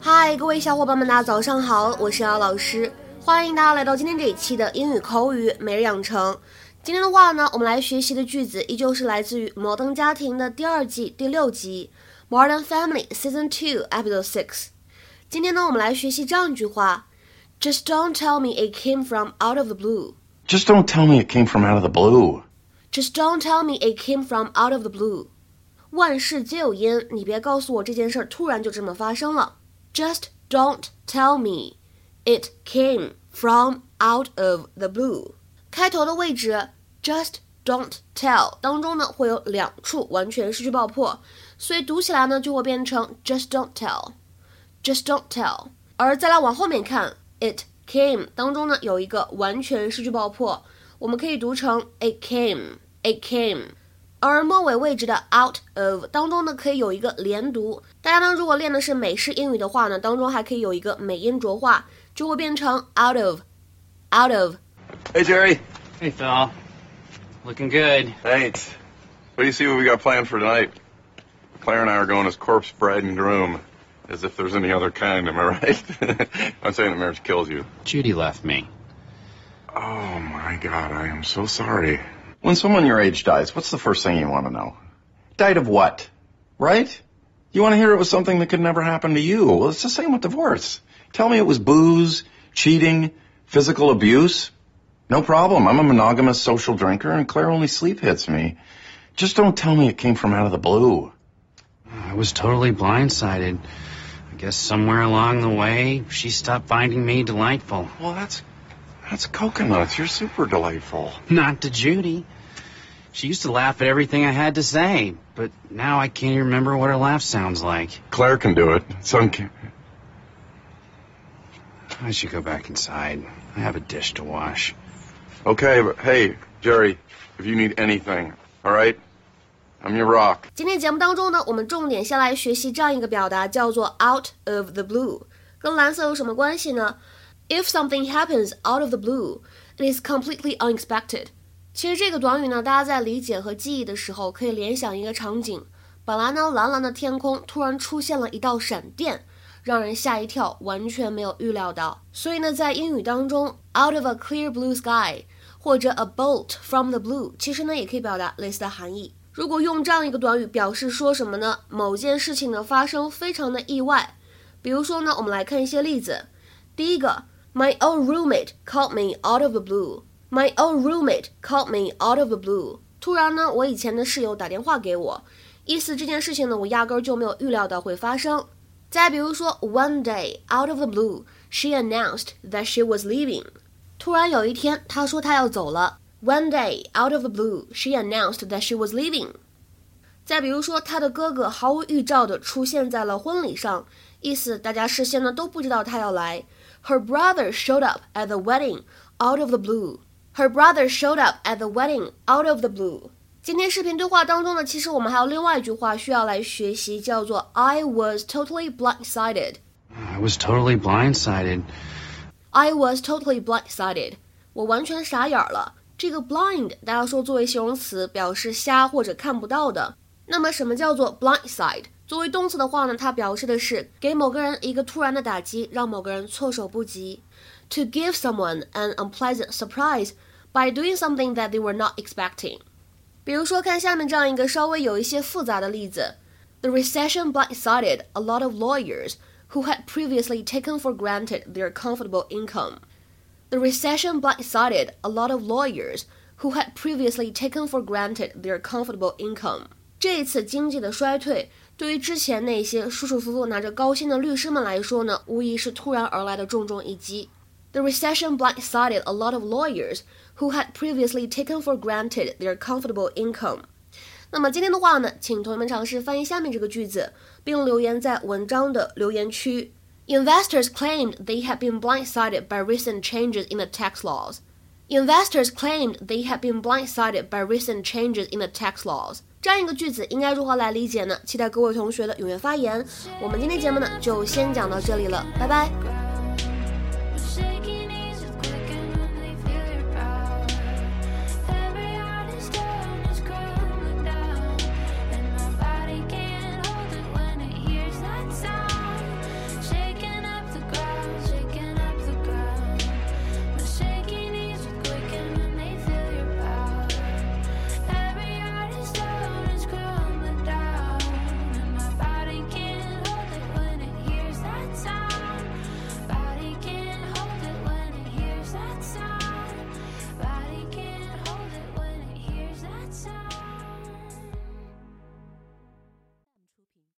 嗨，各位小伙伴们，大家早上好，我是姚老师，欢迎大家来到今天这一期的英语口语每日养成。今天的话呢，我们来学习的句子依旧是来自于《摩登家庭》的第二季第六集《Modern Family Season Two Episode Six》。今天呢，我们来学习这样一句话：Just don't tell me it came from out of the blue. Just don't tell me it came from out of the blue. Just don't tell me it came from out of the blue. 万事皆有因，你别告诉我这件事儿突然就这么发生了。Just don't tell me it came from out of the blue. 开头的位置 just don't tell 当中呢会有两处完全失去爆破，所以读起来呢就会变成 just don't tell，just don't tell。而再来往后面看，it came 当中呢有一个完全失去爆破，我们可以读成 it came，it came。而末尾位置的 out of 当中呢可以有一个连读，大家呢如果练的是美式英语的话呢，当中还可以有一个美音浊化，就会变成 out of，out of。Hey, Jerry. Hey, Phil. Looking good. Thanks. What do you see what we got planned for tonight? Claire and I are going as corpse bride and groom. As if there's any other kind, am I right? I'm saying that marriage kills you. Judy left me. Oh my god, I am so sorry. When someone your age dies, what's the first thing you want to know? Died of what? Right? You want to hear it was something that could never happen to you. Well, it's the same with divorce. Tell me it was booze, cheating, physical abuse. No problem. I'm a monogamous social drinker and Claire only sleep hits me. Just don't tell me it came from out of the blue. I was totally blindsided. I guess somewhere along the way, she stopped finding me delightful. Well, that's that's coconuts. You're super delightful. Not to Judy. She used to laugh at everything I had to say, but now I can't even remember what her laugh sounds like. Claire can do it. So can... I should go back inside. I have a dish to wash. Okay, but hey, Jerry, if you need anything, all right? I'm your rock. 今天节目当中呢，我们重点先来学习这样一个表达，叫做 out of the blue。跟蓝色有什么关系呢？If something happens out of the blue, it is completely unexpected。其实这个短语呢，大家在理解和记忆的时候，可以联想一个场景：本来呢蓝蓝的天空突然出现了一道闪电， 让人吓一跳，完全没有预料到。所以呢，在英语当中，out of a clear blue sky 或者 a bolt from the blue，其实呢也可以表达类似的含义。如果用这样一个短语表示说什么呢？某件事情的发生非常的意外。比如说呢，我们来看一些例子。第一个，My old roommate called me out of the blue. My old roommate called me out of the blue. 突然呢，我以前的室友打电话给我，意思这件事情呢，我压根儿就没有预料到会发生。再比如说，One day out of the blue, she announced that she was leaving. 突然有一天，她说她要走了。One day, out of the blue, she announced that she was leaving. 再比如说，她的哥哥毫无预兆地出现在了婚礼上，意思大家事先呢都不知道他要来。Her brother showed up at the wedding out of the blue. Her brother showed up at the wedding out of the blue. 今天视频对话当中呢，其实我们还有另外一句话需要来学习，叫做 I was totally blindsided. I was totally blindsided. I was totally blindsided. 我完全傻眼了。这个 blind 大家说作为形容词表示瞎或者看不到的。那么什么叫做 blindside？作为动词的话呢，它表示的是给某个人一个突然的打击，让某个人措手不及。To give someone an unpleasant surprise by doing something that they were not expecting。比如说，看下面这样一个稍微有一些复杂的例子：The recession blindsided a lot of lawyers who had previously taken for granted their comfortable income. The recession blindsided a lot of lawyers who had previously taken for granted their comfortable income. 这一次经济的衰退，对于之前那些舒舒服服拿着高薪的律师们来说呢，无疑是突然而来的重重一击。The recession blindsided a lot of lawyers who had previously taken for granted their comfortable income. 那么今天的话呢，请同学们尝试翻译下面这个句子，并留言在文章的留言区。Investors claimed they had been blindsided by recent changes in the tax laws. Investors claimed they had been blindsided by recent changes in the tax laws. 这样一个句子应该如何来理解呢？期待各位同学的踊跃发言。我们今天节目呢就先讲到这里了，拜拜。